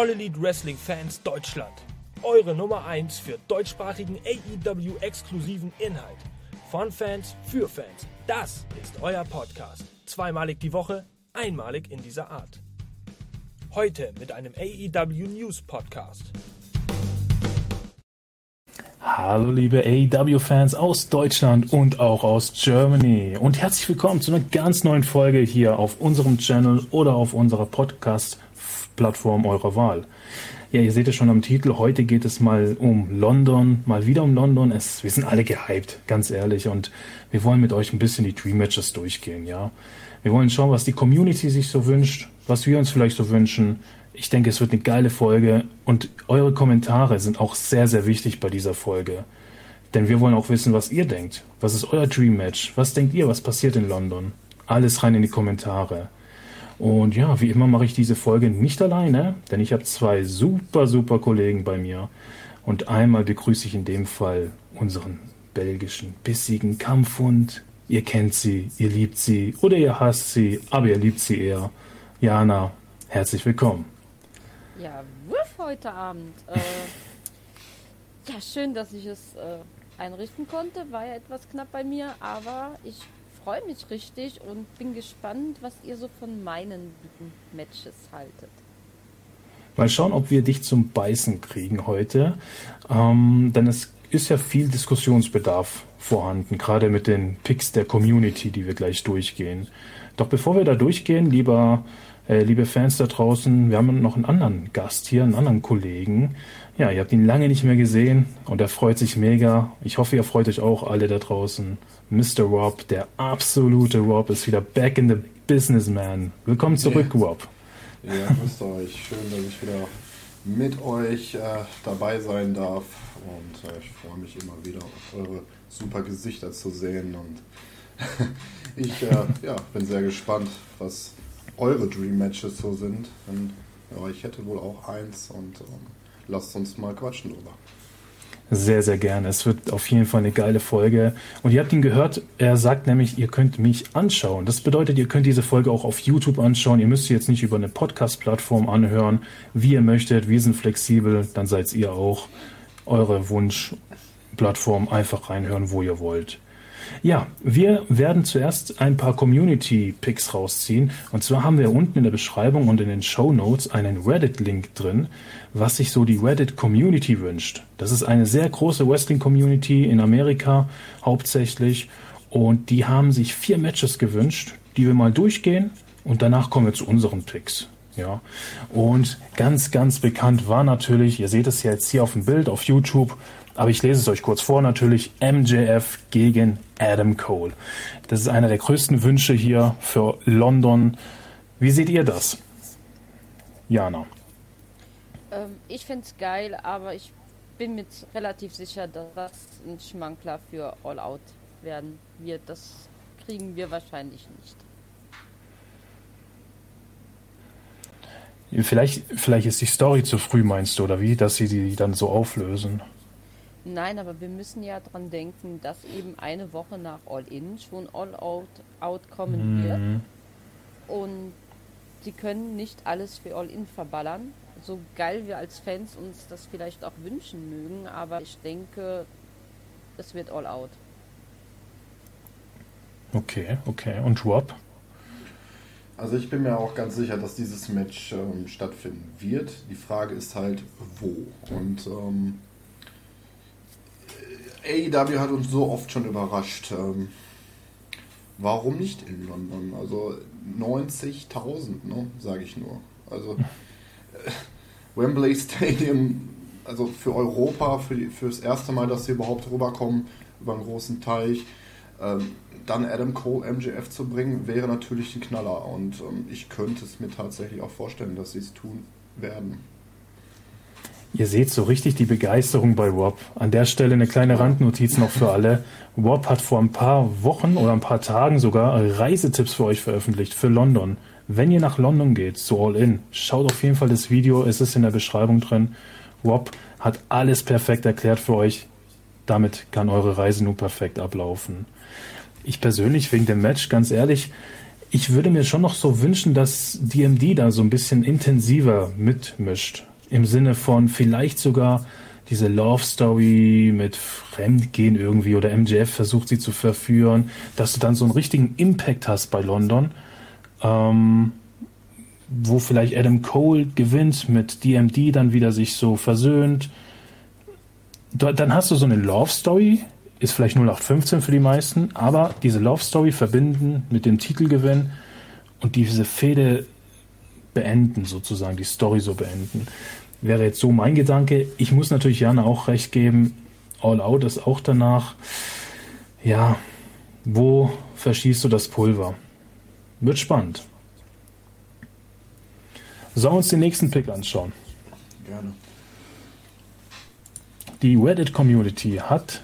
All Elite Wrestling Fans Deutschland. Eure Nummer 1 für deutschsprachigen AEW-exklusiven Inhalt. Von Fans für Fans. Das ist euer Podcast. Zweimalig die Woche, einmalig in dieser Art. Heute mit einem AEW News Podcast. Hallo liebe AEW-Fans aus Deutschland und auch aus Germany und herzlich willkommen zu einer ganz neuen Folge hier auf unserem Channel oder auf unserer Podcast-Plattform eurer Wahl. Ja, ihr seht es schon am Titel, heute geht es mal um London, mal wieder um London. Es, wir sind alle gehypt, ganz ehrlich, und wir wollen mit euch ein bisschen die Dream Matches durchgehen, ja. Wir wollen schauen, was die Community sich so wünscht, was wir uns vielleicht so wünschen, ich denke, es wird eine geile Folge und eure Kommentare sind auch sehr, sehr wichtig bei dieser Folge. Denn wir wollen auch wissen, was ihr denkt. Was ist euer Dream Match? Was denkt ihr, was passiert in London? Alles rein in die Kommentare. Und ja, wie immer mache ich diese Folge nicht alleine, denn ich habe zwei super, super Kollegen bei mir. Und einmal begrüße ich in dem Fall unseren belgischen, bissigen Kampfhund. Ihr kennt sie, ihr liebt sie oder ihr hasst sie, aber ihr liebt sie eher. Jana, herzlich willkommen. Ja, wuff heute Abend. Äh, ja, schön, dass ich es äh, einrichten konnte. War ja etwas knapp bei mir, aber ich freue mich richtig und bin gespannt, was ihr so von meinen Matches haltet. Mal schauen, ob wir dich zum Beißen kriegen heute. Ähm, denn es ist ja viel Diskussionsbedarf vorhanden, gerade mit den Picks der Community, die wir gleich durchgehen. Doch bevor wir da durchgehen, lieber äh, liebe Fans da draußen, wir haben noch einen anderen Gast hier, einen anderen Kollegen. Ja, ihr habt ihn lange nicht mehr gesehen und er freut sich mega. Ich hoffe, ihr freut euch auch alle da draußen. Mr. Rob, der absolute Rob, ist wieder back in the businessman. Willkommen zurück, ja. Rob. Ja, grüßt euch. Schön, dass ich wieder mit euch äh, dabei sein darf. Und äh, ich freue mich immer wieder auf eure super Gesichter zu sehen. Und ich äh, ja, bin sehr gespannt, was eure Dream Matches so sind. Und, ja, ich hätte wohl auch eins und ähm, lasst uns mal quatschen drüber. Sehr, sehr gerne. Es wird auf jeden Fall eine geile Folge. Und ihr habt ihn gehört, er sagt nämlich, ihr könnt mich anschauen. Das bedeutet, ihr könnt diese Folge auch auf YouTube anschauen. Ihr müsst sie jetzt nicht über eine Podcast-Plattform anhören, wie ihr möchtet. Wir sind flexibel, dann seid ihr auch eure Wunschplattform einfach reinhören, wo ihr wollt. Ja, wir werden zuerst ein paar Community-Picks rausziehen. Und zwar haben wir unten in der Beschreibung und in den Show Notes einen Reddit-Link drin, was sich so die Reddit-Community wünscht. Das ist eine sehr große Wrestling-Community in Amerika hauptsächlich. Und die haben sich vier Matches gewünscht, die wir mal durchgehen. Und danach kommen wir zu unseren Picks. Ja, und ganz, ganz bekannt war natürlich, ihr seht es jetzt hier auf dem Bild auf YouTube, aber ich lese es euch kurz vor natürlich. MJF gegen Adam Cole. Das ist einer der größten Wünsche hier für London. Wie seht ihr das? Jana. Ähm, ich finde es geil, aber ich bin mir relativ sicher, dass das ein Schmankler für All Out werden wird. Das kriegen wir wahrscheinlich nicht. Vielleicht, vielleicht ist die Story zu früh, meinst du, oder wie, dass sie die dann so auflösen? Nein, aber wir müssen ja dran denken, dass eben eine Woche nach All In schon All Out, out kommen mhm. wird. Und sie können nicht alles für All In verballern. So geil wir als Fans uns das vielleicht auch wünschen mögen, aber ich denke, es wird All Out. Okay, okay. Und Rob? Also ich bin mir auch ganz sicher, dass dieses Match ähm, stattfinden wird. Die Frage ist halt, wo. Und ähm, AEW hat uns so oft schon überrascht. Ähm, warum nicht in London? Also 90.000, ne, sage ich nur. Also äh, Wembley Stadium, also für Europa, für, die, für das erste Mal, dass sie überhaupt rüberkommen über einen großen Teich. Ähm, dann Adam Cole, MJF zu bringen, wäre natürlich ein Knaller. Und ähm, ich könnte es mir tatsächlich auch vorstellen, dass sie es tun werden. Ihr seht so richtig die Begeisterung bei Rob. An der Stelle eine kleine Randnotiz noch für alle. Rob hat vor ein paar Wochen oder ein paar Tagen sogar Reisetipps für euch veröffentlicht für London. Wenn ihr nach London geht, zu All In, schaut auf jeden Fall das Video, es ist in der Beschreibung drin. Rob hat alles perfekt erklärt für euch. Damit kann eure Reise nun perfekt ablaufen. Ich persönlich wegen dem Match, ganz ehrlich, ich würde mir schon noch so wünschen, dass DMD da so ein bisschen intensiver mitmischt. Im Sinne von vielleicht sogar diese Love Story mit Fremdgehen irgendwie oder MJF versucht sie zu verführen, dass du dann so einen richtigen Impact hast bei London, ähm, wo vielleicht Adam Cole gewinnt mit DMD dann wieder sich so versöhnt. Dann hast du so eine Love Story, ist vielleicht 0815 für die meisten, aber diese Love Story verbinden mit dem Titelgewinn und diese Fehde beenden, sozusagen, die Story so beenden. Wäre jetzt so mein Gedanke. Ich muss natürlich Jana auch recht geben, All Out ist auch danach. Ja, wo verschießt du das Pulver? Wird spannend. Sollen wir uns den nächsten Pick anschauen? Gerne. Die Reddit-Community hat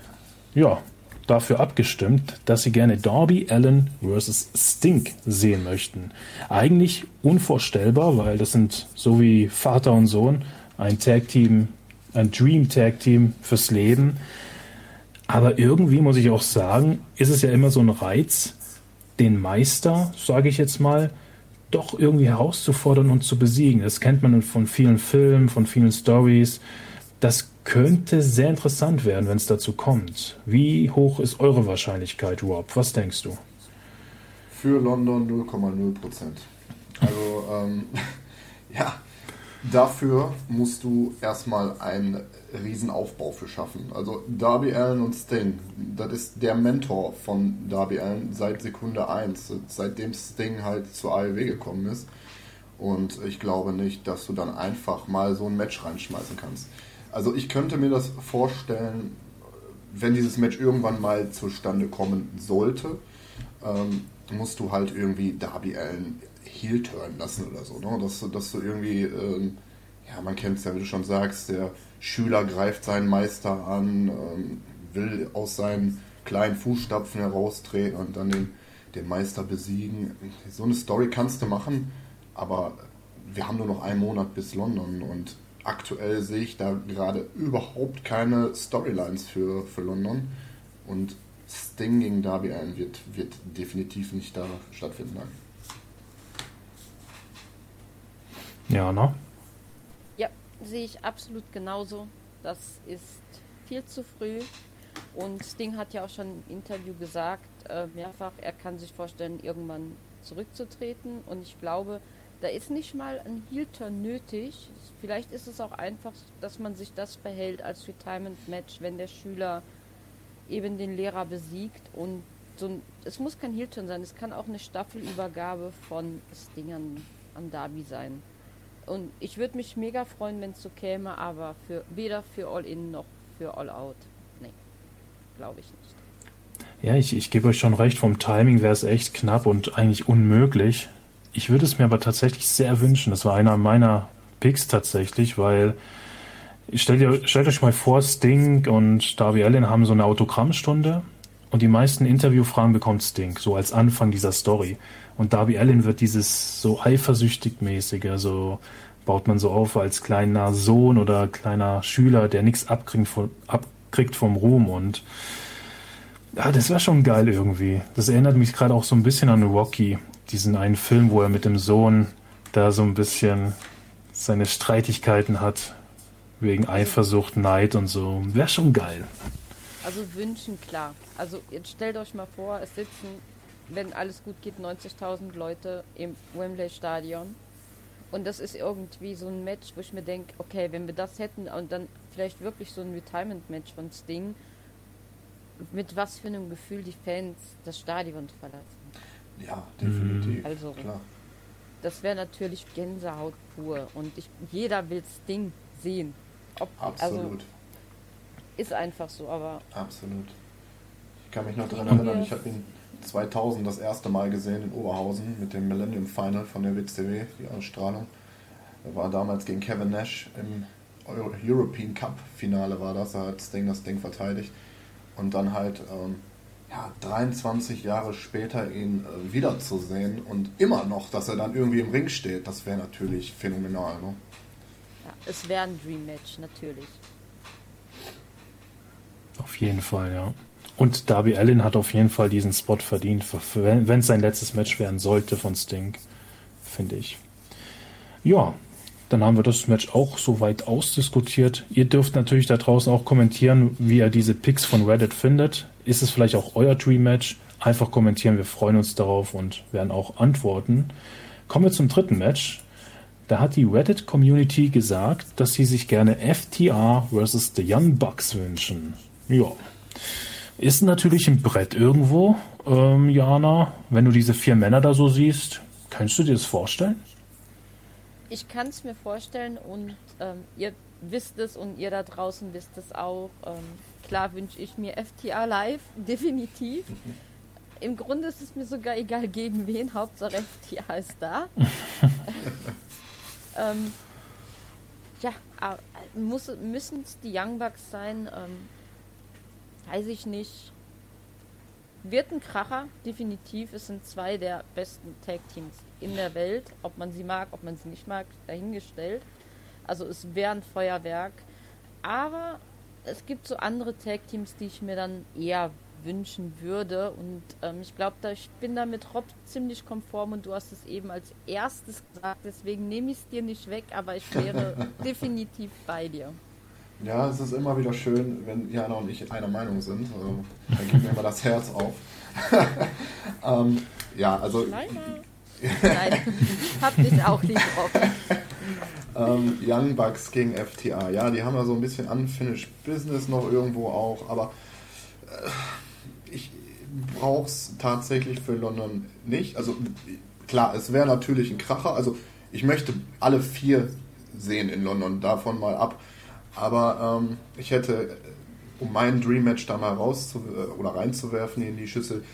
ja, dafür abgestimmt, dass sie gerne Darby Allen vs. Stink sehen möchten. Eigentlich unvorstellbar, weil das sind so wie Vater und Sohn ein Tag Team, ein Dream Tag Team fürs Leben. Aber irgendwie muss ich auch sagen, ist es ja immer so ein Reiz, den Meister, sage ich jetzt mal, doch irgendwie herauszufordern und zu besiegen. Das kennt man von vielen Filmen, von vielen Stories. Das könnte sehr interessant werden, wenn es dazu kommt. Wie hoch ist eure Wahrscheinlichkeit, Rob? Was denkst du? Für London 0,0 Prozent. Also, ähm, ja, dafür musst du erstmal einen Riesenaufbau für schaffen. Also Darby Allen und Sting, das ist der Mentor von Darby Allen seit Sekunde 1, seitdem Sting halt zur AEW gekommen ist. Und ich glaube nicht, dass du dann einfach mal so ein Match reinschmeißen kannst. Also ich könnte mir das vorstellen, wenn dieses Match irgendwann mal zustande kommen sollte, ähm, musst du halt irgendwie Darby Allen heel turn lassen oder so. Ne? Dass, dass du irgendwie, ähm, ja, man kennt es ja, wie du schon sagst, der Schüler greift seinen Meister an, ähm, will aus seinen kleinen Fußstapfen heraustreten und dann den, den Meister besiegen. So eine Story kannst du machen, aber wir haben nur noch einen Monat bis London und aktuell sehe ich da gerade überhaupt keine Storylines für, für London. Und Sting gegen Darby Allen wird, wird definitiv nicht da stattfinden. Nein. Ja, ne? Ja, sehe ich absolut genauso. Das ist viel zu früh. Und Sting hat ja auch schon im Interview gesagt, äh, mehrfach, er kann sich vorstellen, irgendwann zurückzutreten. Und ich glaube, da ist nicht mal ein Heel-Turn nötig. Vielleicht ist es auch einfach, dass man sich das verhält als Retirement-Match, wenn der Schüler eben den Lehrer besiegt. Und so ein, es muss kein Heel-Turn sein, es kann auch eine Staffelübergabe von Stingern an Darby sein. Und ich würde mich mega freuen, wenn es so käme, aber für weder für All-In noch für All-Out. Nee, glaube ich nicht. Ja, ich, ich gebe euch schon recht, vom Timing wäre es echt knapp und eigentlich unmöglich. Ich würde es mir aber tatsächlich sehr wünschen. Das war einer meiner Picks tatsächlich, weil stellt, ihr, stellt euch mal vor, Sting und Darby Allen haben so eine Autogrammstunde und die meisten Interviewfragen bekommt Sting, so als Anfang dieser Story. Und Darby Allen wird dieses so eifersüchtig mäßige, so baut man so auf als kleiner Sohn oder kleiner Schüler, der nichts abkriegt, von, abkriegt vom Ruhm und ja, das war schon geil irgendwie. Das erinnert mich gerade auch so ein bisschen an Rocky, diesen einen Film, wo er mit dem Sohn da so ein bisschen seine Streitigkeiten hat, wegen Eifersucht, Neid und so. Wäre schon geil. Also wünschen, klar. Also jetzt stellt euch mal vor, es sitzen, wenn alles gut geht, 90.000 Leute im Wembley Stadion. Und das ist irgendwie so ein Match, wo ich mir denke, okay, wenn wir das hätten und dann vielleicht wirklich so ein Retirement-Match von Sting, mit was für einem Gefühl die Fans das Stadion verlassen. Ja, definitiv. Mhm. Also, Klar. das wäre natürlich Gänsehaut pur. Und ich, jeder will Sting sehen. Ob, also Absolut. Also, ist einfach so, aber. Absolut. Ich kann mich noch daran erinnern, ich habe ihn 2000 das erste Mal gesehen in Oberhausen mit dem Millennium Final von der WCW, die Ausstrahlung. Er war damals gegen Kevin Nash im European Cup Finale war das, da hat Sting das Ding verteidigt. Und dann halt ähm, ja, 23 Jahre später ihn äh, wiederzusehen und immer noch, dass er dann irgendwie im Ring steht, das wäre natürlich phänomenal. Ne? Ja, es wäre ein Dream Match, natürlich. Auf jeden Fall, ja. Und Darby Allin hat auf jeden Fall diesen Spot verdient, wenn es sein letztes Match werden sollte von Sting, finde ich. Ja, dann haben wir das Match auch soweit ausdiskutiert. Ihr dürft natürlich da draußen auch kommentieren, wie ihr diese Picks von Reddit findet. Ist es vielleicht auch euer Dream Match? Einfach kommentieren, wir freuen uns darauf und werden auch antworten. Kommen wir zum dritten Match. Da hat die Reddit-Community gesagt, dass sie sich gerne FTR vs. The Young Bucks wünschen. Ja. Ist natürlich ein Brett irgendwo, ähm, Jana. Wenn du diese vier Männer da so siehst, kannst du dir das vorstellen? Ich kann es mir vorstellen und ähm, ihr wisst es und ihr da draußen wisst es auch. Ähm, klar wünsche ich mir FTA live, definitiv. Im Grunde ist es mir sogar egal gegen wen, Hauptsache FTA ist da. ähm, ja, müssen es die Young Bucks sein? Ähm, weiß ich nicht. Wird ein Kracher, definitiv. Es sind zwei der besten Tag-Teams in der Welt. Ob man sie mag, ob man sie nicht mag, dahingestellt. Also es wäre ein Feuerwerk. Aber es gibt so andere Tag-Teams, die ich mir dann eher wünschen würde. Und ähm, ich glaube, da, ich bin da mit Rob ziemlich konform und du hast es eben als erstes gesagt. Deswegen nehme ich es dir nicht weg, aber ich wäre definitiv bei dir. Ja, es ist immer wieder schön, wenn Jana und ich einer Meinung sind. Also, da geht mir immer das Herz auf. ähm, ja, also. Nein, hab dich auch lieb, Rob. ähm, Young Bucks gegen FTA. Ja, die haben ja so ein bisschen Unfinished Business noch irgendwo auch, aber äh, ich brauche es tatsächlich für London nicht. Also klar, es wäre natürlich ein Kracher. Also ich möchte alle vier sehen in London, davon mal ab. Aber ähm, ich hätte, um meinen Dream Match da mal raus oder reinzuwerfen in die Schüssel,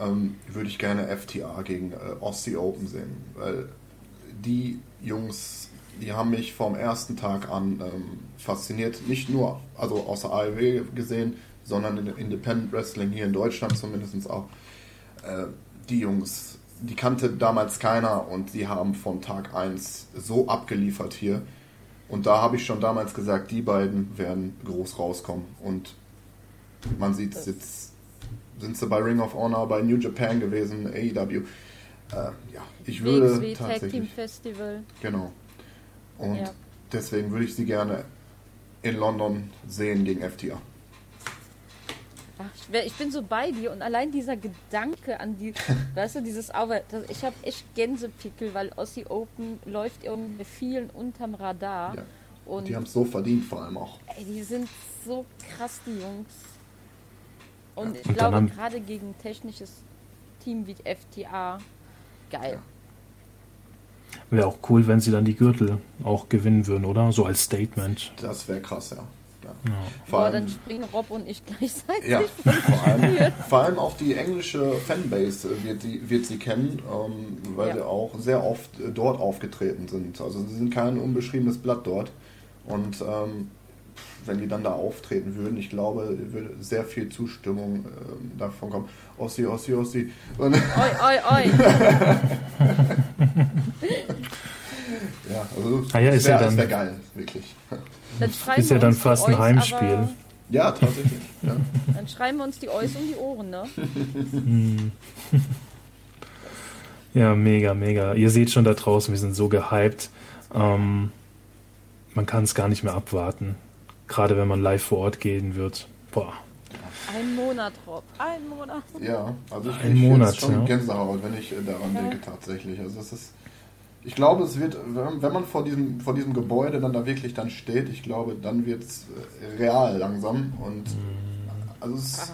ähm, würde ich gerne FTA gegen äh, Aussie Open sehen. Weil die Jungs, die haben mich vom ersten Tag an ähm, fasziniert. Nicht nur, also außer AEW gesehen, sondern in Independent Wrestling hier in Deutschland zumindest auch. Äh, die Jungs, die kannte damals keiner und die haben von Tag 1 so abgeliefert hier. Und da habe ich schon damals gesagt, die beiden werden groß rauskommen. Und man sieht es jetzt, sind sie bei Ring of Honor, bei New Japan gewesen, AEW. Äh, ja, ich würde WXW tatsächlich... Tag Team Festival. Genau. Und ja. deswegen würde ich sie gerne in London sehen gegen FTA. Ach, ich, wär, ich, bin so bei dir und allein dieser Gedanke an die, weißt du, dieses Auge, ich habe echt Gänsepickel, weil Ossi Open läuft irgendwie vielen unterm Radar. Ja. Und die haben es so verdient, vor allem auch. Ey, die sind so krass, die Jungs. Und ja. ich und glaube, gerade gegen ein technisches Team wie FTA, geil. Ja. Wäre auch cool, wenn sie dann die Gürtel auch gewinnen würden, oder? So als Statement. Das wäre krass, ja. Ja. Vor allem, dann springen Rob und ich gleichzeitig. Ja, vor allem, vor allem auch die englische Fanbase wird, die, wird sie kennen, ähm, weil ja. sie auch sehr oft dort aufgetreten sind. Also sie sind kein unbeschriebenes Blatt dort. Und ähm, wenn die dann da auftreten würden, ich glaube, würde sehr viel Zustimmung ähm, davon kommen. Ossi, Ossi, Ossi. Und oi, oi, oi. ja, also ah ja, ist wär, ja dann, wäre geil, wirklich. Dann ist ja dann fast ein Heimspiel. Ja, tatsächlich. Ja. Dann schreiben wir uns die Eus um die Ohren, ne? ja, mega, mega. Ihr seht schon da draußen, wir sind so gehypt. Ähm, man kann es gar nicht mehr abwarten. Gerade wenn man live vor Ort gehen wird. Boah. Ein Monat, Rob. Ein Monat. Ja, also ich ein Monat, schon ja. Gänsehaut, wenn ich daran ja. denke tatsächlich. Also es ist ich glaube, es wird, wenn man vor diesem, vor diesem Gebäude dann da wirklich dann steht, ich glaube, dann wird es äh, real langsam. Und also es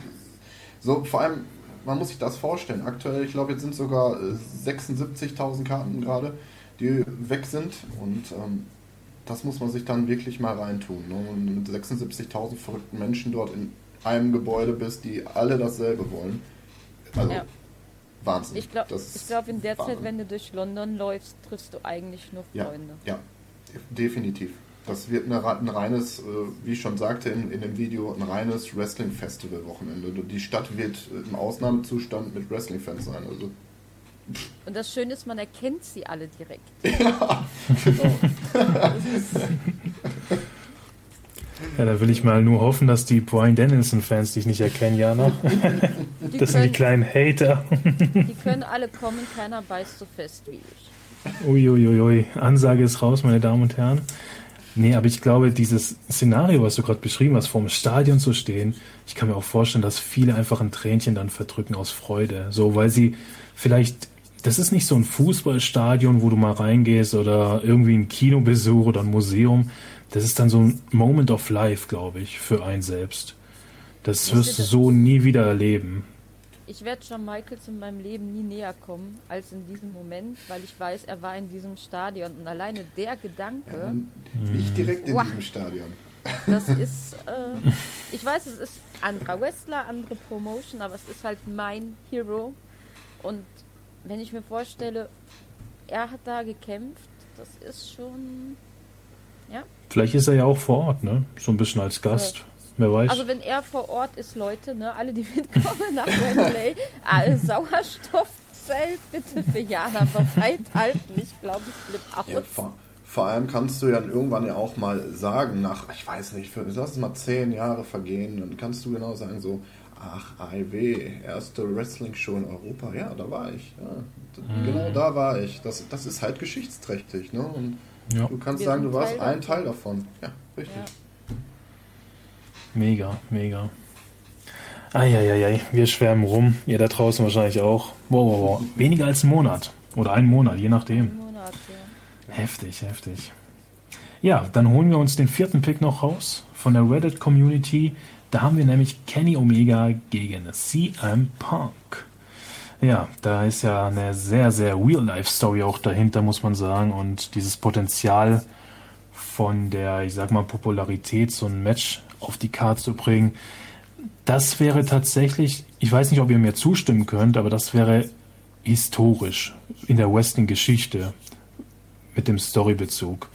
so vor allem, man muss sich das vorstellen. Aktuell, ich glaube, jetzt sind sogar 76.000 äh, Karten gerade, die weg sind. Und ähm, das muss man sich dann wirklich mal reintun. Ne? Und mit 76.000 verrückten Menschen dort in einem Gebäude bist, die alle dasselbe wollen. Also, ja. Wahnsinn. Ich glaube, glaub, in der Wahnsinn. Zeit, wenn du durch London läufst, triffst du eigentlich nur Freunde. Ja, ja definitiv. Das wird eine, ein reines, äh, wie ich schon sagte in, in dem Video, ein reines Wrestling-Festival-Wochenende. Die Stadt wird im Ausnahmezustand mit Wrestling-Fans sein. Also, Und das Schöne ist, man erkennt sie alle direkt. Ja, genau. Ja, da will ich mal nur hoffen, dass die Brian Dennison-Fans dich nicht erkennen, Jana. das sind die kleinen Hater. Die können alle kommen, keiner beißt so fest wie ich. Uiuiui, Ansage ist raus, meine Damen und Herren. Nee, aber ich glaube, dieses Szenario, was du gerade beschrieben hast, vorm Stadion zu stehen, ich kann mir auch vorstellen, dass viele einfach ein Tränchen dann verdrücken aus Freude. So, weil sie vielleicht, das ist nicht so ein Fußballstadion, wo du mal reingehst oder irgendwie ein Kinobesuch oder ein Museum. Das ist dann so ein Moment of Life, glaube ich, für einen selbst. Das wirst du so nie wieder erleben. Ich werde John Michaels in meinem Leben nie näher kommen als in diesem Moment, weil ich weiß, er war in diesem Stadion und alleine der Gedanke. Ja, nicht direkt in wow, diesem Stadion. Das ist, äh, ich weiß, es ist anderer Wrestler, andere Promotion, aber es ist halt mein Hero. Und wenn ich mir vorstelle, er hat da gekämpft, das ist schon, ja. Vielleicht ist er ja auch vor Ort, ne? So ein bisschen als Gast. Wer weiß. Also wenn er vor Ort ist, Leute, ne, alle, die mitkommen nach Wembley, äh, Sauerstoffzelt bitte für Jana bereithalten. Ich glaube, ich flippe aus. Ja, vor, vor, allem kannst du ja irgendwann ja auch mal sagen, nach, ich weiß nicht, für, lass es mal zehn Jahre vergehen, dann kannst du genau sagen, so, ach, AIW, erste Wrestling-Show in Europa, ja, da war ich. Ja, mhm. Genau da war ich. Das, das ist halt geschichtsträchtig, ne? Und ja. du kannst Wir sagen, du warst Teil ein Teil davon. Ja, richtig. Ja. Mega, mega. Eieiei, wir schwärmen rum. Ihr da draußen wahrscheinlich auch. Wow, wow, wow. Weniger als ein Monat. Oder einen Monat, je nachdem. Ein Monat, ja. Heftig, heftig. Ja, dann holen wir uns den vierten Pick noch raus von der Reddit-Community. Da haben wir nämlich Kenny Omega gegen CM Punk. Ja, da ist ja eine sehr, sehr Real-Life-Story auch dahinter, muss man sagen. Und dieses Potenzial von der, ich sag mal, Popularität, so ein Match auf die Karte zu bringen. Das wäre tatsächlich, ich weiß nicht, ob ihr mir zustimmen könnt, aber das wäre historisch in der Wrestling-Geschichte mit dem Storybezug.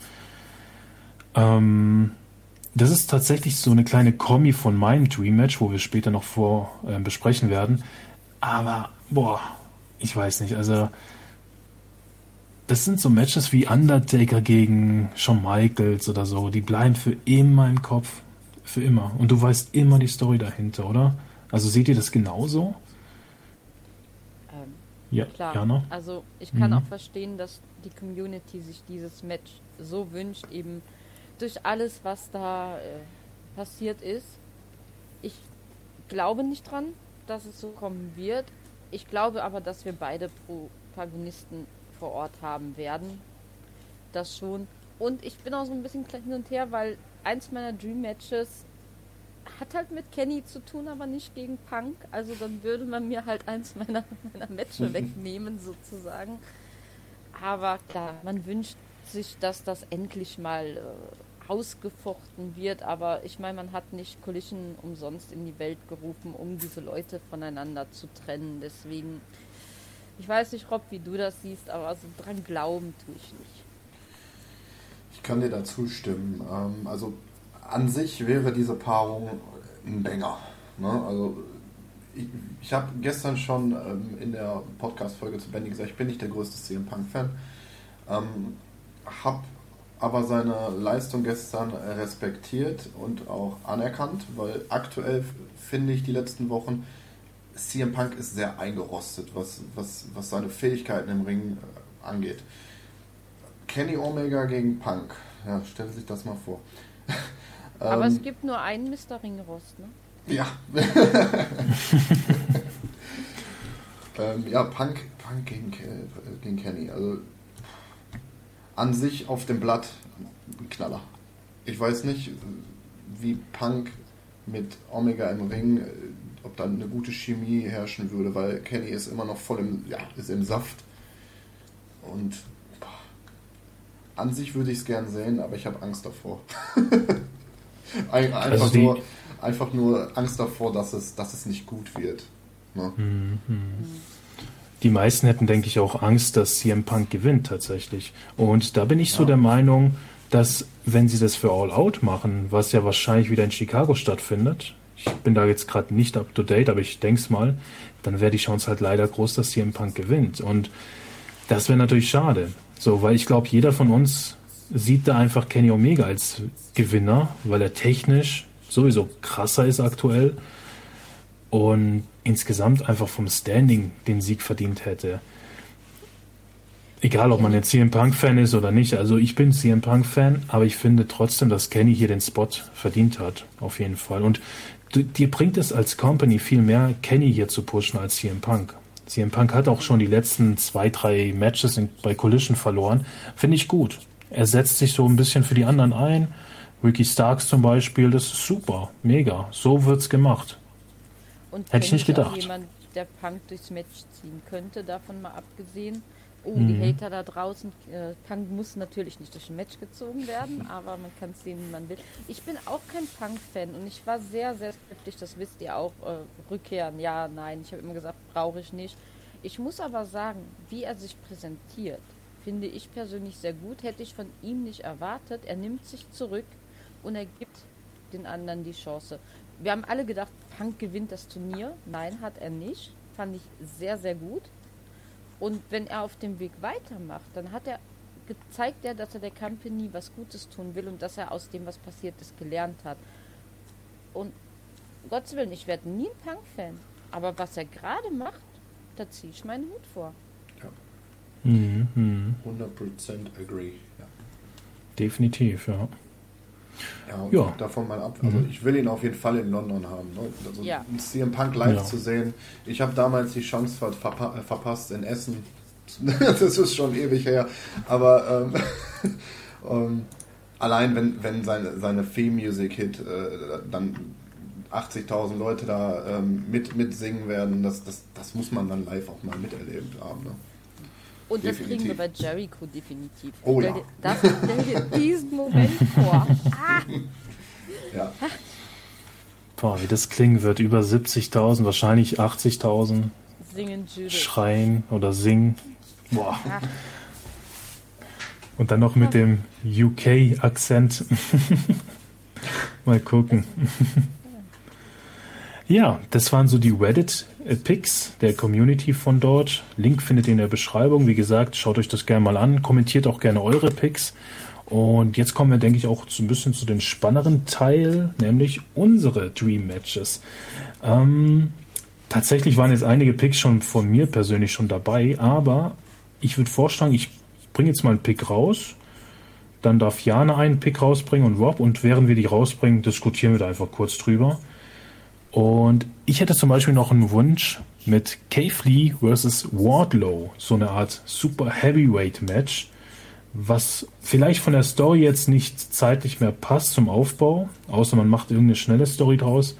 Ähm, das ist tatsächlich so eine kleine Kommi von meinem Dream Match, wo wir später noch vor äh, besprechen werden. Aber, boah, ich weiß nicht, also das sind so Matches wie Undertaker gegen Shawn Michaels oder so, die bleiben für immer im Kopf. Für immer. Und du weißt immer die Story dahinter, oder? Also seht ihr das genauso? Ähm, ja, klar. Jana? Also ich kann mhm. auch verstehen, dass die Community sich dieses Match so wünscht, eben durch alles, was da äh, passiert ist. Ich glaube nicht dran, dass es so kommen wird. Ich glaube aber, dass wir beide Protagonisten vor Ort haben werden. Das schon. Und ich bin auch so ein bisschen hin und her, weil eins meiner Dream Matches hat halt mit Kenny zu tun, aber nicht gegen Punk. Also dann würde man mir halt eins meiner, meiner Matches wegnehmen, sozusagen. Aber klar, man wünscht sich, dass das endlich mal äh, ausgefochten wird. Aber ich meine, man hat nicht Collision umsonst in die Welt gerufen, um diese Leute voneinander zu trennen. Deswegen, ich weiß nicht, Rob, wie du das siehst, aber so dran glauben tue ich nicht. Ich kann dir dazu stimmen. Ähm, also an sich wäre diese Paarung ein Banger. Ne? Also ich, ich habe gestern schon ähm, in der Podcast-Folge zu Benny gesagt, ich bin nicht der größte CM Punk-Fan. Ähm, habe aber seine Leistung gestern respektiert und auch anerkannt, weil aktuell finde ich die letzten Wochen, CM Punk ist sehr eingerostet, was, was, was seine Fähigkeiten im Ring äh, angeht. Kenny Omega gegen Punk. Ja, stell sich das mal vor. Aber ähm, es gibt nur einen Mr. Ringrost, ne? Ja. ähm, ja, Punk, Punk gegen, gegen Kenny. Also an sich auf dem Blatt ein Knaller. Ich weiß nicht, wie Punk mit Omega im Ring, äh, ob da eine gute Chemie herrschen würde, weil Kenny ist immer noch voll im, ja, ist im Saft. Und an sich würde ich es gern sehen, aber ich habe Angst davor. einfach, also nur, einfach nur Angst davor, dass es, dass es nicht gut wird. Ne? Mhm. Die meisten hätten, denke ich, auch Angst, dass CM Punk gewinnt tatsächlich. Und da bin ich so ja. der Meinung, dass wenn sie das für All Out machen, was ja wahrscheinlich wieder in Chicago stattfindet, ich bin da jetzt gerade nicht up to date, aber ich denke es mal, dann wäre die Chance halt leider groß, dass CM Punk gewinnt. Und das wäre natürlich schade. So, weil ich glaube, jeder von uns sieht da einfach Kenny Omega als Gewinner, weil er technisch sowieso krasser ist aktuell und insgesamt einfach vom Standing den Sieg verdient hätte. Egal, ob man jetzt CM Punk-Fan ist oder nicht. Also ich bin CM Punk-Fan, aber ich finde trotzdem, dass Kenny hier den Spot verdient hat. Auf jeden Fall. Und dir bringt es als Company viel mehr, Kenny hier zu pushen als CM Punk. CM Punk hat auch schon die letzten zwei, drei Matches in, bei Collision verloren. Finde ich gut. Er setzt sich so ein bisschen für die anderen ein. Ricky Starks zum Beispiel, das ist super, mega. So wird's gemacht. Und Hätte ich nicht gedacht. jemand, der Punk durchs Match ziehen könnte, davon mal abgesehen. Oh, Mhm. die Hater da draußen. Äh, Punk muss natürlich nicht durch ein Match gezogen werden, aber man kann es sehen, wie man will. Ich bin auch kein Punk-Fan und ich war sehr, sehr skeptisch, das wisst ihr auch. Äh, rückkehren, ja, nein. Ich habe immer gesagt, brauche ich nicht. Ich muss aber sagen, wie er sich präsentiert, finde ich persönlich sehr gut. Hätte ich von ihm nicht erwartet. Er nimmt sich zurück und er gibt den anderen die Chance. Wir haben alle gedacht, Punk gewinnt das Turnier. Nein, hat er nicht. Fand ich sehr, sehr gut. Und wenn er auf dem Weg weitermacht, dann hat er gezeigt, er, dass er der Company was Gutes tun will und dass er aus dem, was passiert ist, gelernt hat. Und Gottes Willen, ich werde nie ein Punk-Fan. Aber was er gerade macht, da ziehe ich meinen Hut vor. Mhm, mhm. 100% agree. Ja. Definitiv, ja. Ja, und Ja. davon mal ab. Also Mhm. ich will ihn auf jeden Fall in London haben. Ne? Also Ja. CM Punk live Ja. zu sehen. Ich habe damals die Chance ver verpa verpasst in Essen. das ist schon ewig her. Aber ähm, ähm, allein wenn, wenn seine, seine Theme-Music-Hit äh, dann 80.000 Leute da ähm, mit, mitsingen werden, das, das, das muss man dann live auch mal miterlebt haben. Ne? Und das kriegen wir Definitiv. bei Jericho definitiv. Oh ja. das, stell dir diesen Moment vor. Ja. Boah, wie das klingen wird. Über 70.000, wahrscheinlich 80.000 Singen Judith. schreien oder singen. Boah. Und dann noch mit dem UK-Akzent. Mal gucken. Ja, das waren so die Reddit-Picks der Community von dort. Link findet ihr in der Beschreibung. Wie gesagt, schaut euch das gerne mal an. Kommentiert auch gerne eure Picks. Und jetzt kommen wir, denke ich, auch so ein bisschen zu dem spannenderen Teil, nämlich unsere Dream Matches. Ähm, tatsächlich waren jetzt einige Picks schon von mir persönlich schon dabei, aber ich würde vorschlagen, ich bringe jetzt mal einen Pick raus. Dann darf Jana einen Pick rausbringen und Rob. Und während wir die rausbringen, diskutieren wir da einfach kurz drüber. Und ich hätte zum Beispiel noch einen Wunsch mit Keith Lee versus Wardlow. So eine Art Super Heavyweight Match. Was vielleicht von der Story jetzt nicht zeitlich mehr passt zum Aufbau. Außer man macht irgendeine schnelle Story draus.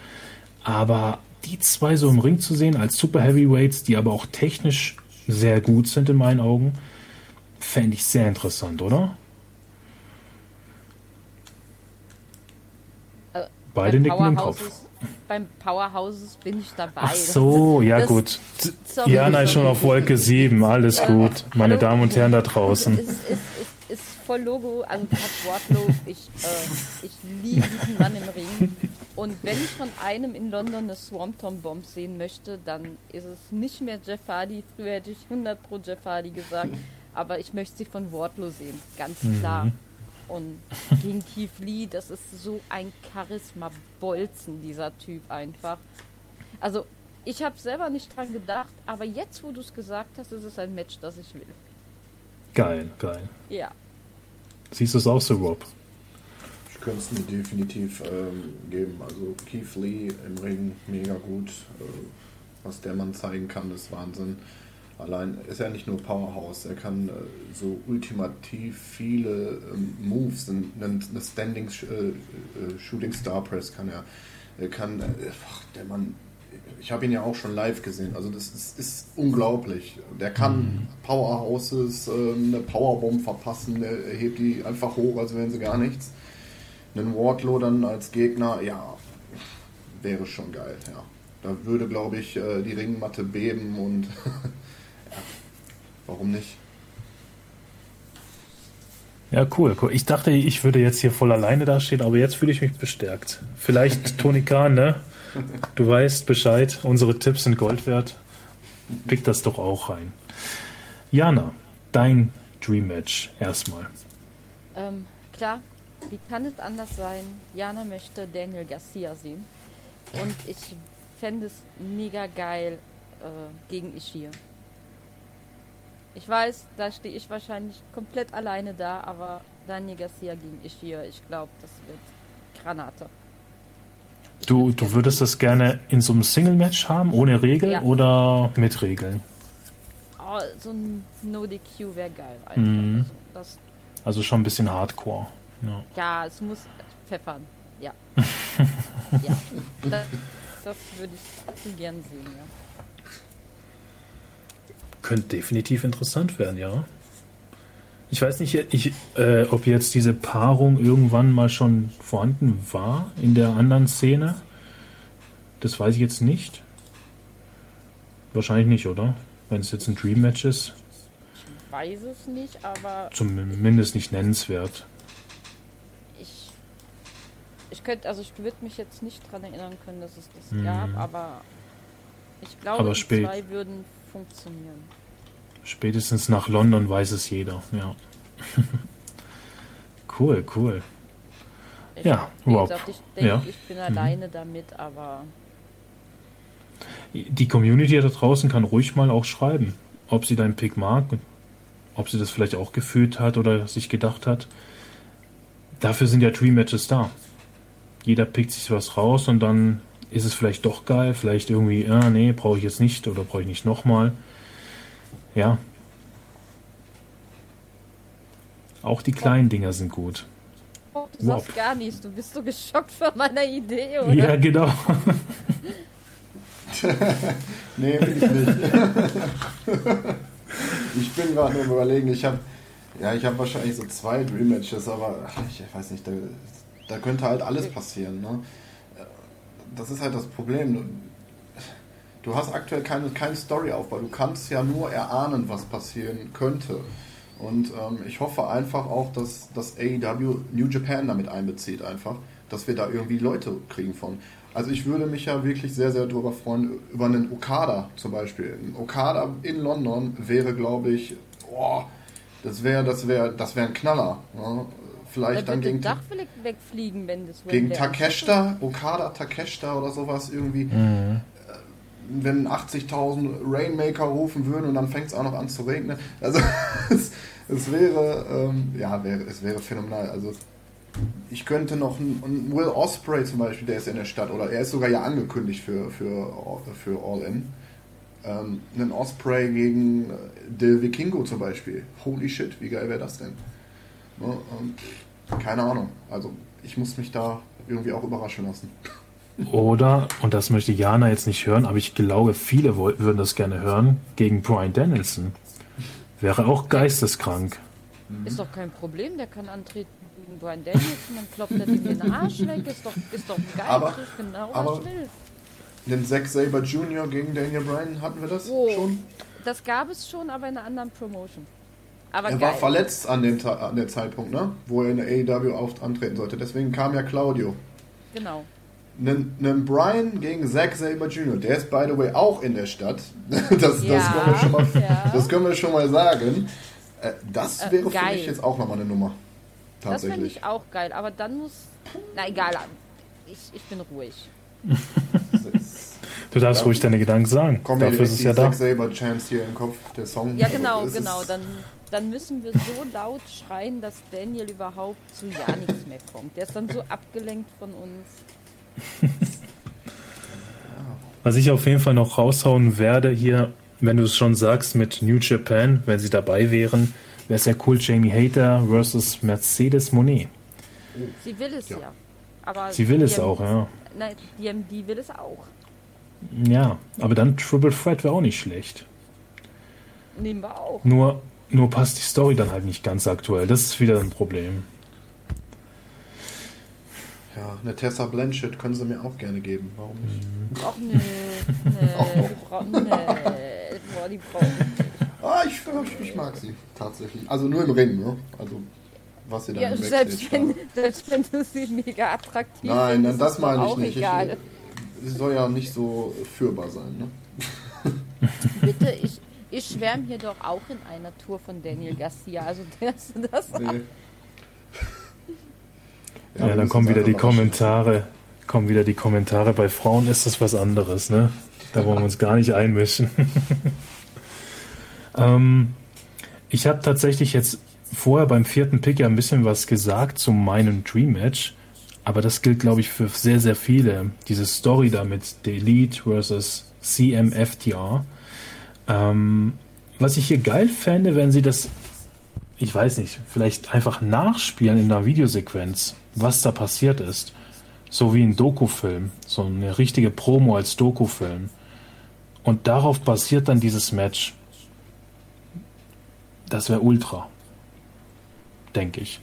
Aber die zwei so im Ring zu sehen als Super Heavyweights, die aber auch technisch sehr gut sind in meinen Augen, fände ich sehr interessant, oder? Äh, Beide nicken im Powerhouses- Kopf. Beim Powerhouses bin ich dabei. Ach so, ja Das- gut. sorry, Jana ist schon auf Wolke 7, alles gut. Meine Hallo? Damen und Herren da draußen. Es ist, ist, ist, ist voll Logo, also Wardlow, ich, äh, ich liebe diesen Mann im Ring. Und wenn ich von einem in London eine Swamp Tom Bomb sehen möchte, dann ist es nicht mehr Jeff Hardy. Früher hätte ich 100 pro Jeff Hardy gesagt, aber ich möchte sie von Wardlow sehen, ganz klar. Und gegen Keith Lee, das ist so ein Charisma-Bolzen, dieser Typ einfach. Also, ich habe selber nicht dran gedacht, aber jetzt, wo du es gesagt hast, ist es ein Match, das ich will. Geil, geil. Ja. Siehst du es auch so, Rob? Ich könnte es mir definitiv ähm, geben. Also Keith Lee im Ring mega gut. Äh, was der Mann zeigen kann, ist Wahnsinn. Allein ist er nicht nur Powerhouse, er kann äh, so ultimativ viele ähm, Moves, eine, eine Standing Sh äh, äh, Shooting Star Press kann er. Er kann, äh, ach, der Mann, ich habe ihn ja auch schon live gesehen, also das ist, ist unglaublich. Der kann Powerhouses, äh, eine Powerbomb verpassen, der hebt die einfach hoch, als wären sie gar nichts einen Wardlow dann als Gegner, ja, wäre schon geil, ja. Da würde, glaube ich, äh, die Ringmatte beben und warum nicht? Ja, cool, cool. Ich dachte, ich würde jetzt hier voll alleine dastehen, aber jetzt fühle ich mich bestärkt. Vielleicht Toni Kahn, ne? Du weißt Bescheid, unsere Tipps sind Gold wert. Pick das doch auch rein. Jana, dein Dream Match erstmal. Ähm, klar, wie kann es anders sein? Jana möchte Daniel Garcia sehen. Und ich fände es mega geil äh, gegen Ishii. Ich weiß, da stehe ich wahrscheinlich komplett alleine da, aber Daniel Garcia gegen ich hier, ich glaube, das wird Granate. Du, du würdest das gerne in so einem Single-Match haben, ohne Regel Ja. oder mit Regeln? Oh, so ein No-DQ wäre geil. Einfach. Mhm. Also, Also schon ein bisschen Hardcore. Ja. ja, es muss pfeffern. Ja. ja. Das, das würde ich gern sehen, ja. Könnte definitiv interessant werden, ja. Ich weiß nicht, ich, äh, ob jetzt diese Paarung irgendwann mal schon vorhanden war in der anderen Szene. Das weiß ich jetzt nicht. Wahrscheinlich nicht, oder? Wenn es jetzt ein Dream Match ist. Weiß es nicht, aber Zumindest nicht nennenswert. ich. Ich könnte, also ich würde mich jetzt nicht dran erinnern können, dass es das Mhm. gab, aber ich glaube, Aber die zwei würden funktionieren. Spätestens nach London weiß es jeder, ja. cool, cool. Ich, Ja, überhaupt. gesagt, ich denke, Ja. ich bin Mhm. alleine damit, aber Die Community da draußen kann ruhig mal auch schreiben, ob sie deinen Pick mag, ob sie das vielleicht auch gefühlt hat oder sich gedacht hat. Dafür sind ja Dream Matches da. Jeder pickt sich was raus und dann ist es vielleicht doch geil, vielleicht irgendwie, ah nee, brauche ich jetzt nicht oder brauche ich nicht nochmal. Ja. Auch die kleinen Dinger sind gut. oh, du Wow. sagst gar nichts. Du bist so geschockt von meiner Idee, oder? Ja, genau. Nee, bin ich nicht. ich bin gerade nur überlegen, ich habe ja, ich habe wahrscheinlich so zwei Dream Matches, aber ach, ich weiß nicht, da, da könnte halt alles passieren. Ne? Das ist halt das Problem. Du, hast aktuell keine, keinen Storyaufbau. Du kannst ja nur erahnen, was passieren könnte. Und ähm, ich hoffe einfach auch, dass das AEW New Japan damit einbezieht, einfach, dass wir da irgendwie Leute kriegen von. Also ich würde mich ja wirklich sehr, sehr darüber freuen, über einen Okada zum Beispiel. Ein Okada in London wäre, glaube ich, boah, das wäre, das wäre, das wäre ein Knaller. Ne? Vielleicht dann gegen, das Dach weg- wegfliegen, wenn das gegen Takeshita, Okada Takeshita oder sowas irgendwie. Mhm. Wenn 80.000 Rainmaker rufen würden und dann fängt es auch noch an zu regnen. Also es, es wäre, ähm, ja, wäre, es wäre phänomenal. Also ich könnte noch einen, Will Osprey zum Beispiel, der ist in der Stadt oder er ist sogar ja angekündigt für, für, für All In. Ähm, einen Osprey gegen äh, Del Vikingo zum Beispiel. Holy shit, wie geil wäre das denn? Ne, und, keine Ahnung. Also ich muss mich da irgendwie auch überraschen lassen. Oder, und das möchte Jana jetzt nicht hören, aber ich glaube, viele würden das gerne hören, gegen Brian Danielson. Wäre auch geisteskrank. Ist doch kein Problem, der kann antreten gegen Brian Danielson, dann klopft er dem den Arsch weg. Ist doch, ist doch geil, Aber- das ist genau aber- was will. Den Zack Saber Jr. gegen Daniel Bryan hatten wir das Oh. schon. Das gab es schon, aber in einer anderen Promotion. Aber Er geil. war verletzt an dem Ta- an der Zeitpunkt, ne? wo er in der AEW antreten sollte. Deswegen kam ja Claudio. Genau. Einen, einen Brian gegen Zack Saber Jr., der ist by the way auch in der Stadt. Das, Ja, das, können, wir schon mal, ja. das können wir schon mal sagen. Äh, Das Äh, wäre für geil. mich jetzt auch nochmal eine Nummer. Das fände Tatsächlich. ich auch geil, aber dann muss. Na egal, ich, ich bin ruhig. Du darfst ruhig deine Gedanken sagen. Kommt mir Dafür ist es ja da. Zack Saber Chance hier im Kopf, der Song. Ja, Also, genau, es genau. Dann, dann müssen wir so laut schreien, dass Daniel überhaupt zu ja nichts mehr kommt. Der ist dann so abgelenkt von uns. Was ich auf jeden Fall noch raushauen werde hier, wenn du es schon sagst, mit New Japan, wenn sie dabei wären, wäre es ja cool, Jamie Hater versus Mercedes Monet. Sie will es ja. Ja. Aber Sie will es auch, ja. Nein, DMD will es auch. Ja, aber dann Triple Threat wäre auch nicht schlecht. Nehmen wir auch. Nur, nur passt die Story dann halt nicht ganz aktuell. Das ist wieder ein Problem. Ja, eine Tessa Blanchett können sie mir auch gerne geben. Warum nicht? Ach nö, nee, die Frau, nee, boah, die Frau. Ah, ich, ich, ich mag sie tatsächlich. Also nur im Ring, ne? Also was sie dann Ja, im selbst wenn, selbst wenn du sie mega attraktiv Nein, nein, das meine ich nicht. Ich, Egal. sie soll ja nicht so führbar sein, ne? Bitte, ich, ich schwärme hier doch auch in einer Tour von Daniel Garcia. Also das, das Nee. Ja, dann kommen wieder die Kommentare. Kommen wieder die Kommentare. Bei Frauen ist das was anderes, ne? Da wollen wir uns gar nicht einmischen. ähm, Ich habe tatsächlich jetzt vorher beim vierten Pick ja ein bisschen was gesagt zu meinem Dream Match. Aber das gilt, glaube ich, für sehr, sehr viele. Diese Story da mit The Elite versus CMFTR. Ähm, was ich hier geil fände, wenn sie das, ich weiß nicht, vielleicht einfach nachspielen in einer Videosequenz, was da passiert ist. So wie ein Dokufilm. So eine richtige Promo als Dokufilm. Und darauf basiert dann dieses Match. Das wäre ultra. Denke ich.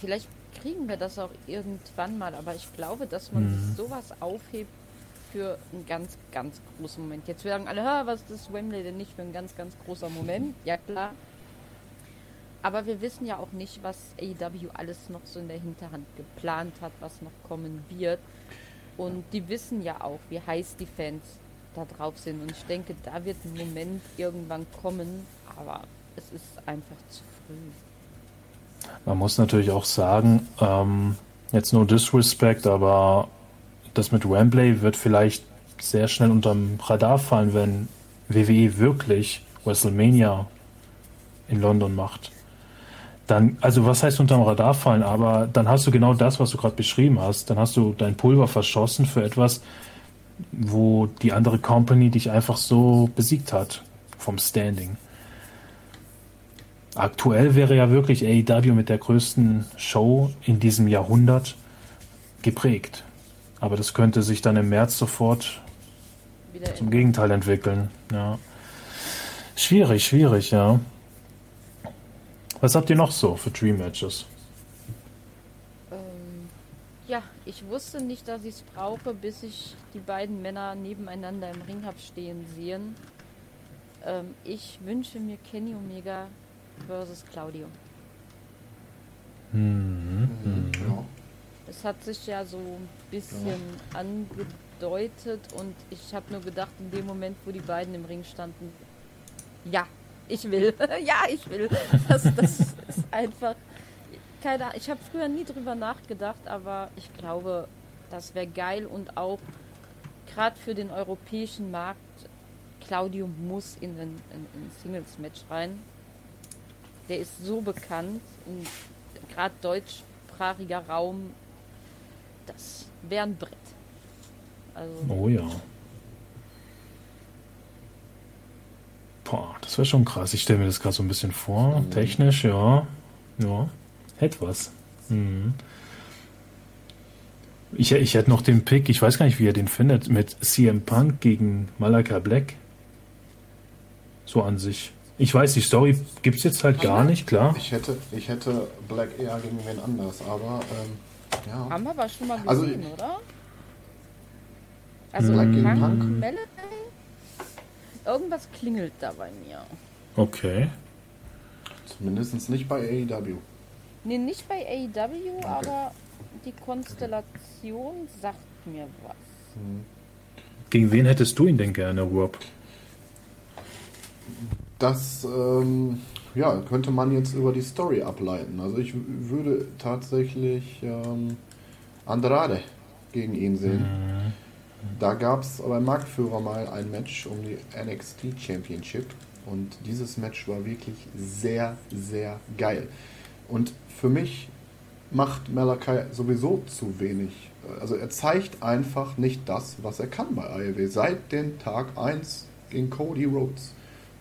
Vielleicht kriegen wir das auch irgendwann mal, aber ich glaube, dass man Mhm. sowas aufhebt für einen ganz, ganz großen Moment. Jetzt sagen alle, "Ha, was ist Wembley denn nicht für ein ganz, ganz großer Moment? Ja, klar. Aber wir wissen ja auch nicht, was AEW alles noch so in der Hinterhand geplant hat, was noch kommen wird. Und die wissen ja auch, wie heiß die Fans da drauf sind. Und ich denke, da wird ein Moment irgendwann kommen, aber es ist einfach zu früh. Man muss natürlich auch sagen, ähm, jetzt no disrespect, aber das mit Wembley wird vielleicht sehr schnell unterm Radar fallen, wenn WWE wirklich WrestleMania in London macht. Dann, also was heißt unterm Radar fallen, aber dann hast du genau das, was du gerade beschrieben hast. Dann hast du dein Pulver verschossen für etwas, wo die andere Company dich einfach so besiegt hat vom Standing. Aktuell wäre ja wirklich AEW mit der größten Show in diesem Jahrhundert geprägt. Aber das könnte sich dann im März sofort Wieder zum Gegenteil entwickeln. Ja. Schwierig, schwierig, ja. Was habt ihr noch so für Dream Matches? Ähm, ja, ich wusste nicht, dass ich es brauche, bis ich die beiden Männer nebeneinander im Ring habe stehen sehen. Ähm, ich wünsche mir Kenny Omega versus Claudio. Mhm. Ja. Es hat sich ja so ein bisschen angedeutet und ich habe nur gedacht, in dem Moment, wo die beiden im Ring standen, ja, ich will, ja, ich will. Das, das ist einfach, keine Ahnung, ich habe früher nie drüber nachgedacht, aber ich glaube, das wäre geil und auch gerade für den europäischen Markt, Claudio muss in ein, in ein Singles-Match rein. Der ist so bekannt und gerade deutschsprachiger Raum, das wäre ein Brett. Also, Oh ja. Boah, das wäre schon krass. Ich stelle mir das gerade so ein bisschen vor. Technisch, ja. Ja. Hätte was. Mhm. Ich, ich hätte noch den Pick, ich weiß gar nicht, wie ihr den findet, mit CM Punk gegen Malaika Black. So an sich. Ich weiß, die Story gibt es jetzt halt gar nicht, klar. Ich hätte, ich hätte Black eher gegen wen anders, aber ähm, ja. haben wir aber schon mal Also- gesehen, oder? Also Black gegen Punk, Punk? Irgendwas klingelt da bei mir. Okay. Zumindest nicht bei AEW. Nee, nicht bei AEW, aber die Konstellation sagt mir was. Gegen wen hättest du ihn denn gerne, Rob? Das ähm, ja, könnte man jetzt über die Story ableiten. Also ich würde tatsächlich ähm, Andrade gegen ihn sehen. Da gab es beim Marktführer mal ein Match um die NXT Championship und dieses Match war wirklich sehr, sehr geil. Und für mich macht Malakai sowieso zu wenig. Also er zeigt einfach nicht das, was er kann bei AEW. Seit dem Tag 1 gegen Cody Rhodes.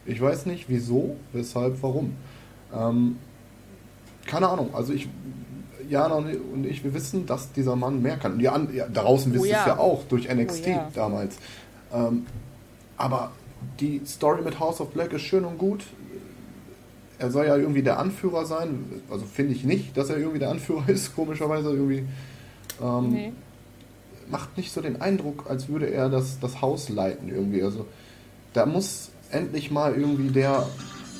Ich weiß nicht wieso, weshalb, warum. Ähm, keine Ahnung. Also ich, Jana und ich, wir wissen, dass dieser Mann mehr kann. Und die an, ja, draußen wissen Oh es ja. ja auch durch NXT Oh ja. damals. Ähm, aber die Story mit House of Black ist schön und gut. Er soll ja irgendwie der Anführer sein. Also finde ich nicht, dass er irgendwie der Anführer ist, komischerweise irgendwie. Ähm, Nee. macht nicht so den Eindruck, als würde er das, das Haus leiten irgendwie. Also da muss endlich mal irgendwie der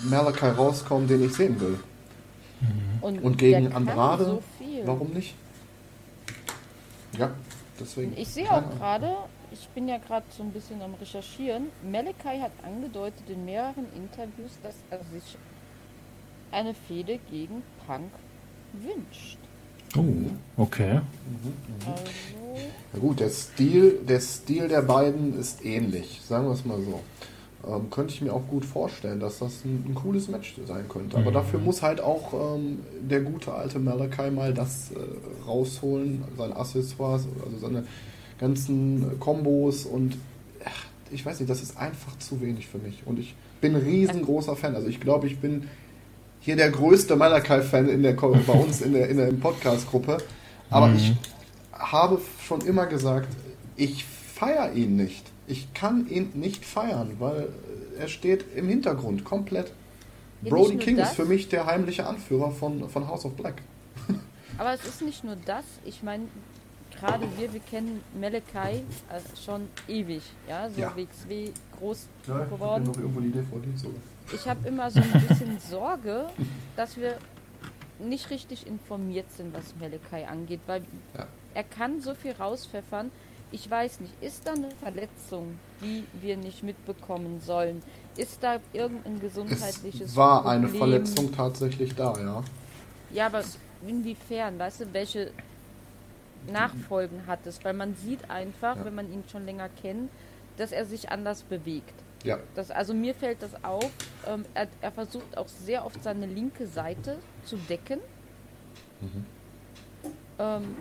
Malachi rauskommen, den ich sehen will. Und, Und gegen Andrade, So. Warum nicht? Ja, deswegen. Ich sehe auch gerade, ich bin ja gerade so ein bisschen am Recherchieren. Malachi hat angedeutet in mehreren Interviews, dass er sich eine Fehde gegen Punk wünscht. Oh, okay. Also, Ja gut, der Stil, der Stil der beiden ist ähnlich, sagen wir es mal so. Ähm, könnte ich mir auch gut vorstellen, dass das ein, ein cooles Match sein könnte. Aber Mhm. dafür muss halt auch ähm, der gute alte Malakai mal das äh, rausholen, seine Accessoires, also seine ganzen Kombos und ach, ich weiß nicht, das ist einfach zu wenig für mich. Und ich bin ein riesengroßer Fan. Also ich glaube, ich bin hier der größte Malakai-Fan in der bei uns in der, in der Podcast-Gruppe. Aber Mhm. ich habe schon immer gesagt, ich feiere ihn nicht. Ich kann ihn nicht feiern, weil er steht im Hintergrund komplett. Ja, Brody King das. ist für mich der heimliche Anführer von, von House of Black. Aber es ist nicht nur das. Ich meine, gerade wir, wir kennen Malachi äh, schon ewig. Ja, so Ja. WXW groß Ja, ich geworden. hier noch irgendwo die DVD sogar. Ich habe immer so ein bisschen Sorge, dass wir nicht richtig informiert sind, was Malachi angeht, weil Ja. er kann so viel rauspfeffern. Ich weiß nicht, ist da eine Verletzung, die wir nicht mitbekommen sollen? Ist da irgendein gesundheitliches Es war eine Problem? Verletzung tatsächlich da, ja. Ja, aber inwiefern? Weißt du, welche Nachfolgen hat es? Weil man sieht einfach, Ja. wenn man ihn schon länger kennt, dass er sich anders bewegt. Ja, Das, also mir fällt das auf. Ähm, er, er versucht auch sehr oft seine linke Seite zu decken. Mhm. Ähm,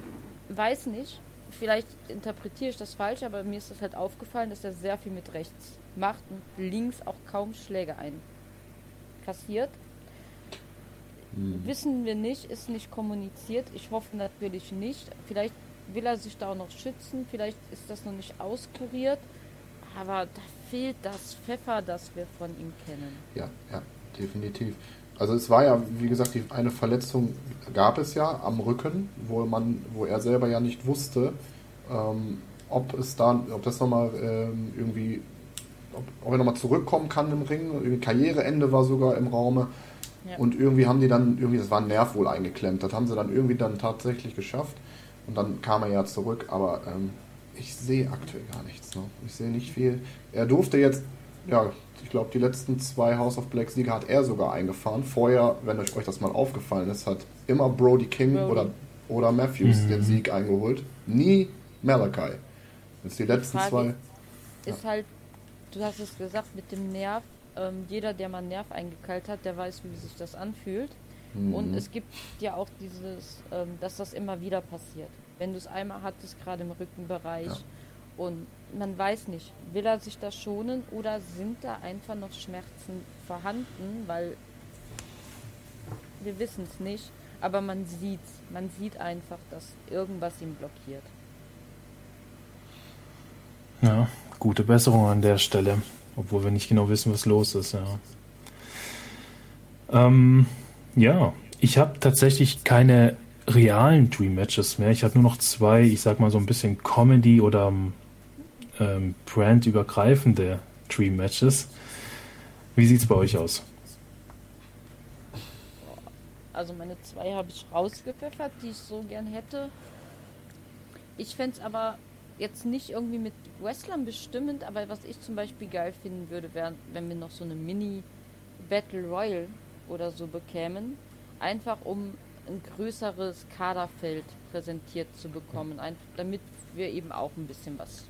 weiß nicht. Vielleicht interpretiere ich das falsch, aber mir ist das halt aufgefallen, dass er sehr viel mit rechts macht und links auch kaum Schläge einkassiert. Mhm. Wissen wir nicht, ist nicht kommuniziert. Ich hoffe natürlich nicht. Vielleicht will er sich da auch noch schützen, vielleicht ist das noch nicht auskuriert. Aber da fehlt das Pfeffer, das wir von ihm kennen. Ja, ja, definitiv. Also es war ja, wie gesagt, die, eine Verletzung gab es ja am Rücken, wo man, wo er selber ja nicht wusste, ähm, ob es da, ob das nochmal ähm, irgendwie, ob, ob er nochmal zurückkommen kann im Ring. Irgendwie Karriereende war sogar im Raume. Ja. Und irgendwie haben die dann, irgendwie, das war ein Nerv wohl eingeklemmt. Das haben sie dann irgendwie dann tatsächlich geschafft. Und dann kam er ja zurück, aber ähm, ich sehe aktuell gar nichts. Ne? Ich sehe nicht viel. Er durfte jetzt, ja, ich glaube, die letzten zwei House of Black Siege hat er sogar eingefahren. Vorher, wenn euch das mal aufgefallen ist, hat immer Brody King Brody. oder, oder Matthews Mhm. den Sieg eingeholt. Nie Malachi. Jetzt die letzten Frage zwei. Ist halt, du hast es gesagt, mit dem Nerv. Ähm, jeder, der mal einen Nerv eingekeilt hat, der weiß, wie sich das anfühlt. Und Mhm. es gibt ja auch dieses, ähm, dass das immer wieder passiert. Wenn du es einmal hattest, gerade im Rückenbereich, Ja. Und man weiß nicht, will er sich da schonen oder sind da einfach noch Schmerzen vorhanden, weil wir wissen es nicht, aber man sieht man sieht einfach, dass irgendwas ihn blockiert. Ja, gute Besserung an der Stelle, obwohl wir nicht genau wissen, was los ist. Ja, ähm, ja ich habe tatsächlich keine realen Dream Matches mehr. Ich habe nur noch zwei, ich sag mal so ein bisschen Comedy oder ähm, brandübergreifende Dream Matches. Wie sieht's bei euch aus? Also meine zwei habe ich rausgepfeffert, die ich so gern hätte. Ich fände es aber jetzt nicht irgendwie mit Wrestlern bestimmend, aber was ich zum Beispiel geil finden würde, wäre, wenn wir noch so eine Mini Battle Royal oder so bekämen. Einfach um ein größeres Kaderfeld präsentiert zu bekommen, damit wir eben auch ein bisschen was.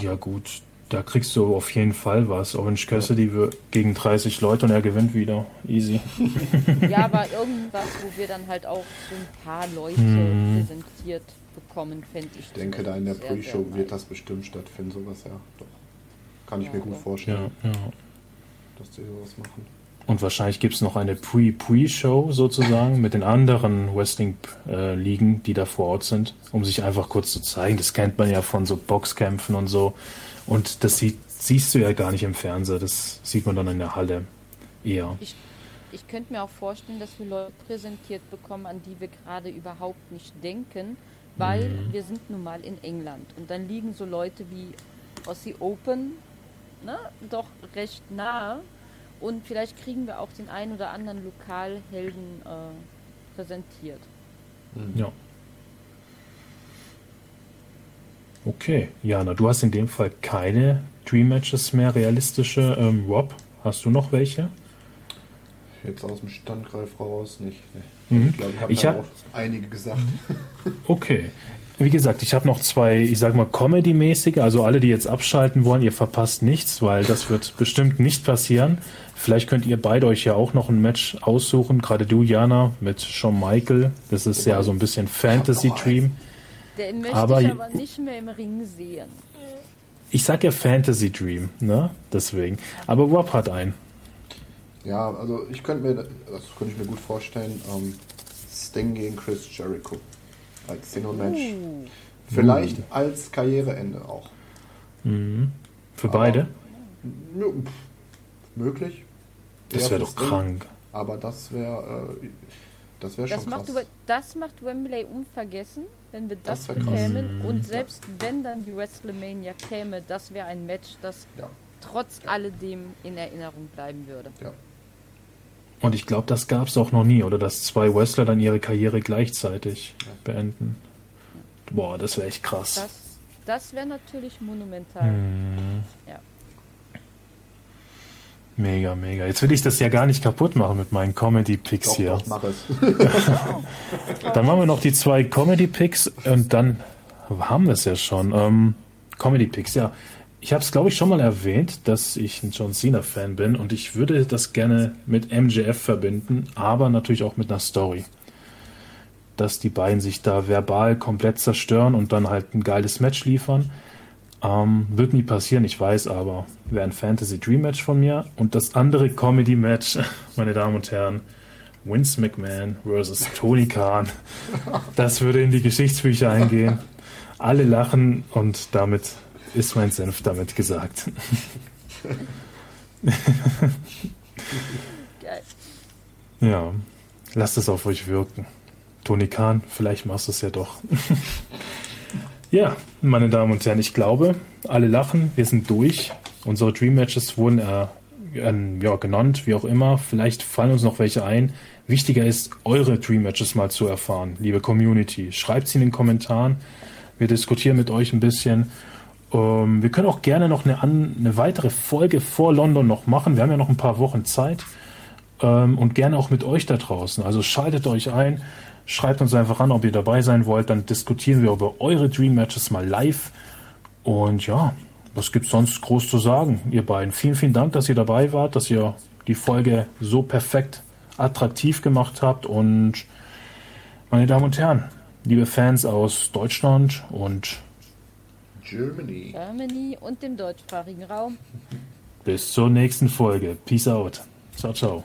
Ja gut, da kriegst du auf jeden Fall was. Orange Cassidy gegen 30 Leute und er gewinnt wieder. Easy. Ja, aber irgendwas, wo wir dann halt auch so ein paar Leute Hm. präsentiert bekommen, fände ich. Ich denke, da in der Pre-Show nice. wird das bestimmt stattfinden, sowas, ja. Doch. Kann ich Ja, mir gut vorstellen, Ja, ja. dass die sowas machen. Und wahrscheinlich gibt es noch eine Pre-Pre-Show sozusagen mit den anderen Wrestling-Ligen, die da vor Ort sind, um sich einfach kurz zu zeigen. Das kennt man ja von so Boxkämpfen und so. Und das sieht, siehst du ja gar nicht im Fernseher. Das sieht man dann in der Halle eher. Ich könnte mir auch vorstellen, dass wir Leute präsentiert bekommen, an die wir gerade überhaupt nicht denken, weil Mhm. wir sind nun mal in England. Und dann liegen so Leute wie Aussie Open ne, doch recht nahe. Und vielleicht kriegen wir auch den einen oder anderen Lokalhelden äh, präsentiert. Ja. Okay, Jana, du hast in dem Fall keine Dream Matches mehr realistische. Ähm, Rob, hast du noch welche? Jetzt aus dem Standgreif raus nicht. Nee. Mhm. Ich glaube, ich habe hab- auch einige gesagt. Okay. wie gesagt, ich habe noch zwei, ich sag mal, Comedy-mäßige, also alle, die jetzt abschalten wollen, ihr verpasst nichts, weil das wird bestimmt nicht passieren. Vielleicht könnt ihr beide euch ja auch noch ein Match aussuchen, gerade du, Jana, mit Shawn Michael. Das ist ja so ein bisschen Fantasy-Dream. Den möchte Aber- ich aber nicht mehr im Ring sehen. Ich sag ja Fantasy Dream, ne? Deswegen. Aber Rob hat einen. Ja, also ich könnte mir, das könnte ich mir gut vorstellen, ähm, Sting gegen Chris Jericho. Als Single-Match. Uh, Vielleicht als Karriereende auch. Für Aber- beide. Ja, pff, möglich. Das wäre doch krank. Aber das wäre äh, das wäre das, schon macht, krass. das macht Wembley unvergessen, wenn wir das, Das bekämen. Und selbst wenn dann die WrestleMania käme, das wäre ein Match, das Ja, trotz alledem in Erinnerung bleiben würde. ja. Und ich glaube, das gab es auch noch nie, oder dass zwei Wrestler dann ihre Karriere gleichzeitig beenden. Boah, das wäre echt krass. Das, das wäre natürlich monumental. Mhm. Ja. Mega, mega. Jetzt will ich das ja gar nicht kaputt machen mit meinen Comedy-Picks hier. doch, mach es. Dann machen wir noch die zwei Comedy-Picks und dann haben wir es ja schon. Ähm, Comedy-Picks, ja. Ich habe es, glaube ich, schon mal erwähnt, dass ich ein John Cena-Fan bin und ich würde das gerne mit MJF verbinden, aber natürlich auch mit einer Story. Dass die beiden sich da verbal komplett zerstören und dann halt ein geiles Match liefern. Ähm, wird nie passieren, ich weiß, aber wäre ein Fantasy Dream Match von mir. Und das andere Comedy Match, meine Damen und Herren, Vince McMahon versus Tony Khan. Das würde in die Geschichtsbücher eingehen. Alle lachen und damit ist mein Senf damit gesagt. Geil. Ja, lasst es auf euch wirken. Tony Khan, vielleicht machst du es ja doch. ja, meine Damen und Herren, ich glaube, alle lachen, wir sind durch. Unsere Dream Matches wurden äh, äh, ja, genannt, wie auch immer. Vielleicht fallen uns noch welche ein. Wichtiger ist, eure Dream Matches mal zu erfahren, liebe Community. Schreibt sie in den Kommentaren. Wir diskutieren mit euch ein bisschen. Ähm, wir können auch gerne noch eine, eine weitere Folge vor London noch machen. Wir haben ja noch ein paar Wochen Zeit ähm, und gerne auch mit euch da draußen. Also schaltet euch ein, schreibt uns einfach an, ob ihr dabei sein wollt. Dann diskutieren wir über eure Dream Matches mal live. Und ja, was gibt's sonst groß zu sagen, ihr beiden? Vielen, vielen Dank, dass ihr dabei wart, dass ihr die Folge so perfekt attraktiv gemacht habt. Und meine Damen und Herren, liebe Fans aus Deutschland und Germany. Germany und dem deutschsprachigen Raum. bis zur nächsten Folge. Peace out. Ciao, ciao.